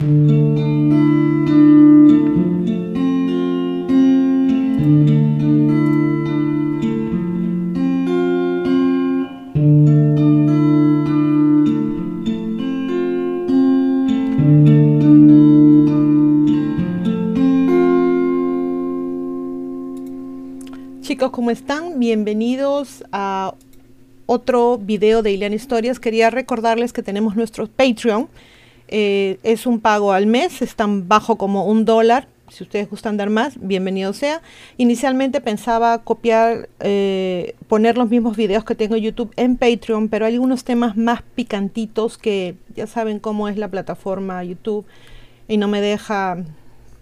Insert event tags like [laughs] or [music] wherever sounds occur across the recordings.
Chicos, ¿cómo están? Bienvenidos a otro video de Ileana Historias. Quería recordarles que tenemos nuestro Patreon. Eh, es un pago al mes, es tan bajo como un dólar. Si ustedes gustan dar más, bienvenido sea. Inicialmente pensaba copiar, eh, poner los mismos videos que tengo en YouTube en Patreon, pero hay algunos temas más picantitos que ya saben cómo es la plataforma YouTube y no me deja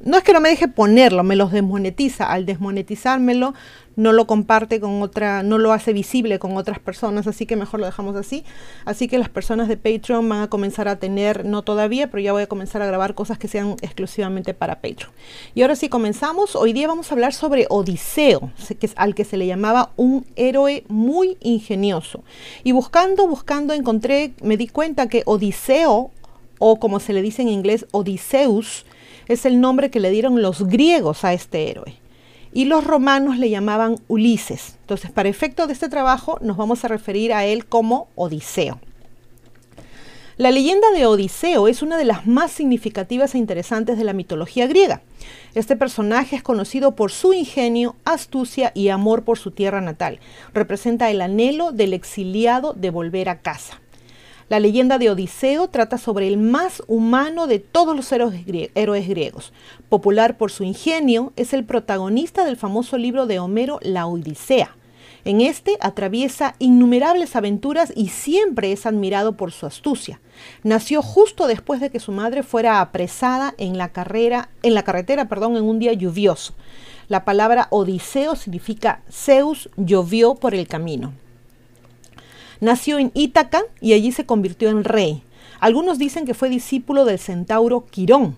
no es que no me deje ponerlo, me los desmonetiza. Al desmonetizármelo, no lo comparte con otra, no lo hace visible con otras personas, así que mejor lo dejamos así. Así que las personas de Patreon van a comenzar a tener, no todavía, pero ya voy a comenzar a grabar cosas que sean exclusivamente para Patreon. Y ahora sí comenzamos. Hoy día vamos a hablar sobre Odiseo, al que se le llamaba un héroe muy ingenioso. Y buscando, buscando, encontré, me di cuenta que Odiseo, o como se le dice en inglés, Odiseus, es el nombre que le dieron los griegos a este héroe. Y los romanos le llamaban Ulises. Entonces, para efecto de este trabajo, nos vamos a referir a él como Odiseo. La leyenda de Odiseo es una de las más significativas e interesantes de la mitología griega. Este personaje es conocido por su ingenio, astucia y amor por su tierra natal. Representa el anhelo del exiliado de volver a casa. La leyenda de Odiseo trata sobre el más humano de todos los héroes griegos. Popular por su ingenio, es el protagonista del famoso libro de Homero, La Odisea. En este atraviesa innumerables aventuras y siempre es admirado por su astucia. Nació justo después de que su madre fuera apresada en la carrera, en la carretera, perdón, en un día lluvioso. La palabra Odiseo significa Zeus llovió por el camino. Nació en Ítaca y allí se convirtió en rey. Algunos dicen que fue discípulo del centauro Quirón.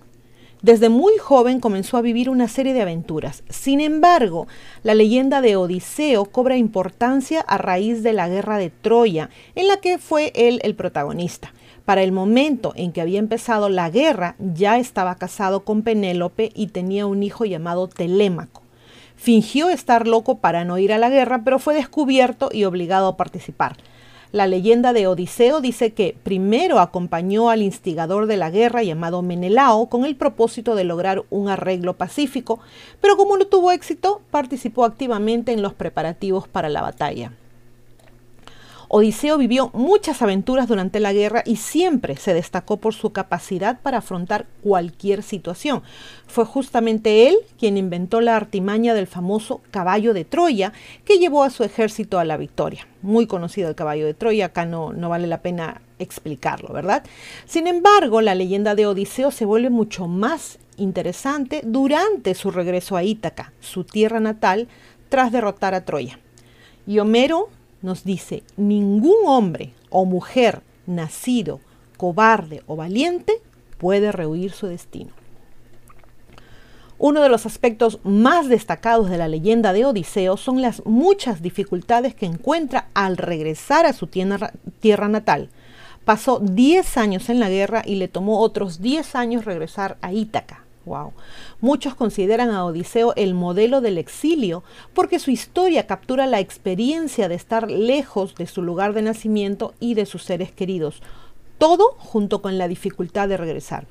Desde muy joven comenzó a vivir una serie de aventuras. Sin embargo, la leyenda de Odiseo cobra importancia a raíz de la guerra de Troya, en la que fue él el protagonista. Para el momento en que había empezado la guerra, ya estaba casado con Penélope y tenía un hijo llamado Telémaco. Fingió estar loco para no ir a la guerra, pero fue descubierto y obligado a participar. La leyenda de Odiseo dice que primero acompañó al instigador de la guerra llamado Menelao con el propósito de lograr un arreglo pacífico, pero como no tuvo éxito, participó activamente en los preparativos para la batalla. Odiseo vivió muchas aventuras durante la guerra y siempre se destacó por su capacidad para afrontar cualquier situación. Fue justamente él quien inventó la artimaña del famoso caballo de Troya que llevó a su ejército a la victoria. Muy conocido el caballo de Troya, acá no, no vale la pena explicarlo, ¿verdad? Sin embargo, la leyenda de Odiseo se vuelve mucho más interesante durante su regreso a Ítaca, su tierra natal, tras derrotar a Troya. Y Homero nos dice, ningún hombre o mujer nacido cobarde o valiente puede rehuir su destino. Uno de los aspectos más destacados de la leyenda de Odiseo son las muchas dificultades que encuentra al regresar a su tierra, tierra natal. Pasó 10 años en la guerra y le tomó otros 10 años regresar a Ítaca. Wow. Muchos consideran a Odiseo el modelo del exilio porque su historia captura la experiencia de estar lejos de su lugar de nacimiento y de sus seres queridos, todo junto con la dificultad de regresar.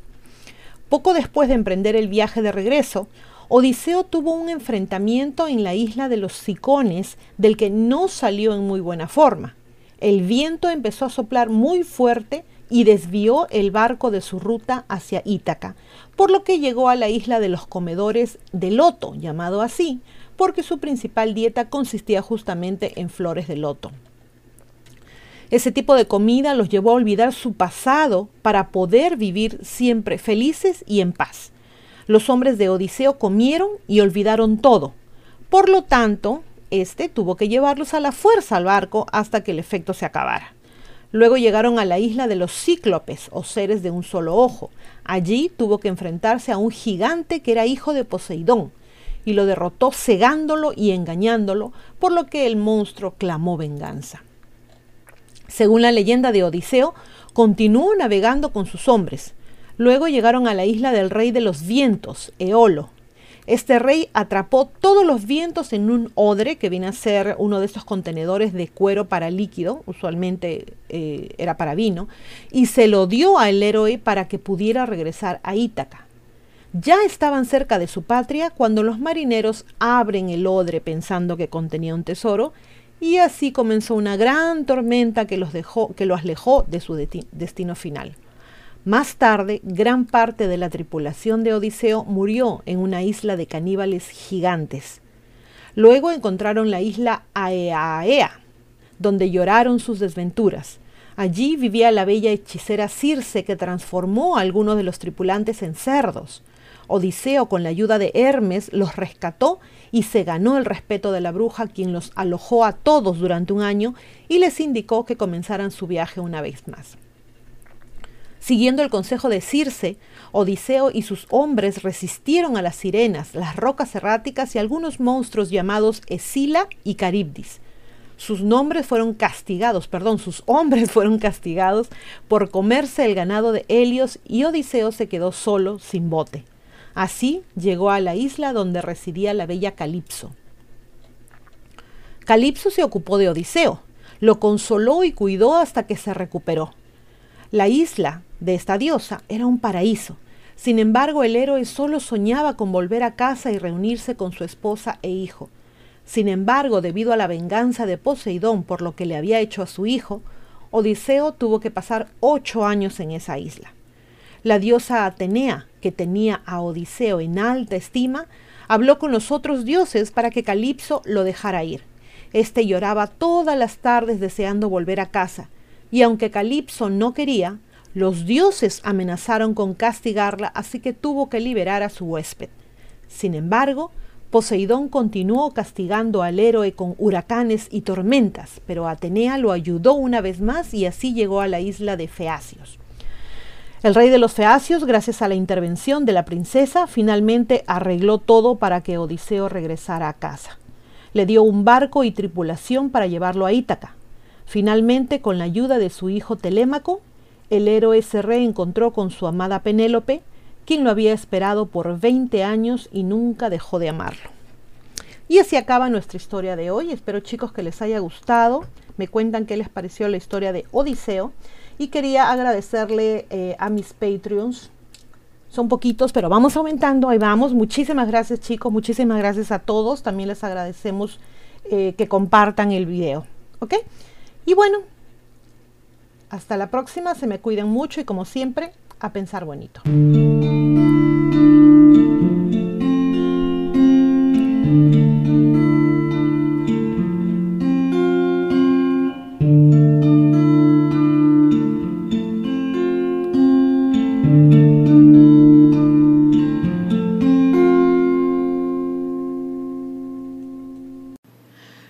Poco después de emprender el viaje de regreso, Odiseo tuvo un enfrentamiento en la isla de los Sicones del que no salió en muy buena forma. El viento empezó a soplar muy fuerte y desvió el barco de su ruta hacia Ítaca, por lo que llegó a la isla de los comedores de loto, llamado así, porque su principal dieta consistía justamente en flores de loto. Ese tipo de comida los llevó a olvidar su pasado para poder vivir siempre felices y en paz. Los hombres de Odiseo comieron y olvidaron todo. Por lo tanto, este tuvo que llevarlos a la fuerza al barco hasta que el efecto se acabara. Luego llegaron a la isla de los cíclopes o seres de un solo ojo. Allí tuvo que enfrentarse a un gigante que era hijo de Poseidón y lo derrotó cegándolo y engañándolo, por lo que el monstruo clamó venganza. Según la leyenda de Odiseo, continuó navegando con sus hombres. Luego llegaron a la isla del rey de los vientos, Eolo. Este rey atrapó todos los vientos en un odre, que viene a ser uno de estos contenedores de cuero para líquido, usualmente eh, era para vino, y se lo dio al héroe para que pudiera regresar a Ítaca. Ya estaban cerca de su patria cuando los marineros abren el odre pensando que contenía un tesoro, y así comenzó una gran tormenta que los, dejó, que los alejó de su destino final. Más tarde, gran parte de la tripulación de Odiseo murió en una isla de caníbales gigantes. Luego encontraron la isla Aeaea, donde lloraron sus desventuras. Allí vivía la bella hechicera Circe que transformó a algunos de los tripulantes en cerdos. Odiseo, con la ayuda de Hermes, los rescató y se ganó el respeto de la bruja, quien los alojó a todos durante un año y les indicó que comenzaran su viaje una vez más. Siguiendo el consejo de Circe, Odiseo y sus hombres resistieron a las sirenas, las rocas erráticas y algunos monstruos llamados Escila y Caribdis. Sus nombres fueron castigados, perdón, sus hombres [laughs] fueron castigados por comerse el ganado de Helios y Odiseo se quedó solo, sin bote. Así llegó a la isla donde residía la bella Calipso. Calipso se ocupó de Odiseo, lo consoló y cuidó hasta que se recuperó. La isla de esta diosa era un paraíso. Sin embargo, el héroe solo soñaba con volver a casa y reunirse con su esposa e hijo. Sin embargo, debido a la venganza de Poseidón por lo que le había hecho a su hijo, Odiseo tuvo que pasar ocho años en esa isla. La diosa Atenea, que tenía a Odiseo en alta estima, habló con los otros dioses para que Calipso lo dejara ir. Este lloraba todas las tardes deseando volver a casa, y aunque Calipso no quería, los dioses amenazaron con castigarla, así que tuvo que liberar a su huésped. Sin embargo, Poseidón continuó castigando al héroe con huracanes y tormentas, pero Atenea lo ayudó una vez más y así llegó a la isla de Feacios. El rey de los Feacios, gracias a la intervención de la princesa, finalmente arregló todo para que Odiseo regresara a casa. Le dio un barco y tripulación para llevarlo a Ítaca. Finalmente, con la ayuda de su hijo Telémaco, el héroe se reencontró con su amada Penélope, quien lo había esperado por 20 años y nunca dejó de amarlo. Y así acaba nuestra historia de hoy. Espero chicos que les haya gustado. Me cuentan qué les pareció la historia de Odiseo. Y quería agradecerle eh, a mis Patreons. Son poquitos, pero vamos aumentando. Ahí vamos. Muchísimas gracias chicos. Muchísimas gracias a todos. También les agradecemos eh, que compartan el video. ¿Ok? Y bueno, hasta la próxima, se me cuiden mucho y como siempre, a pensar bonito.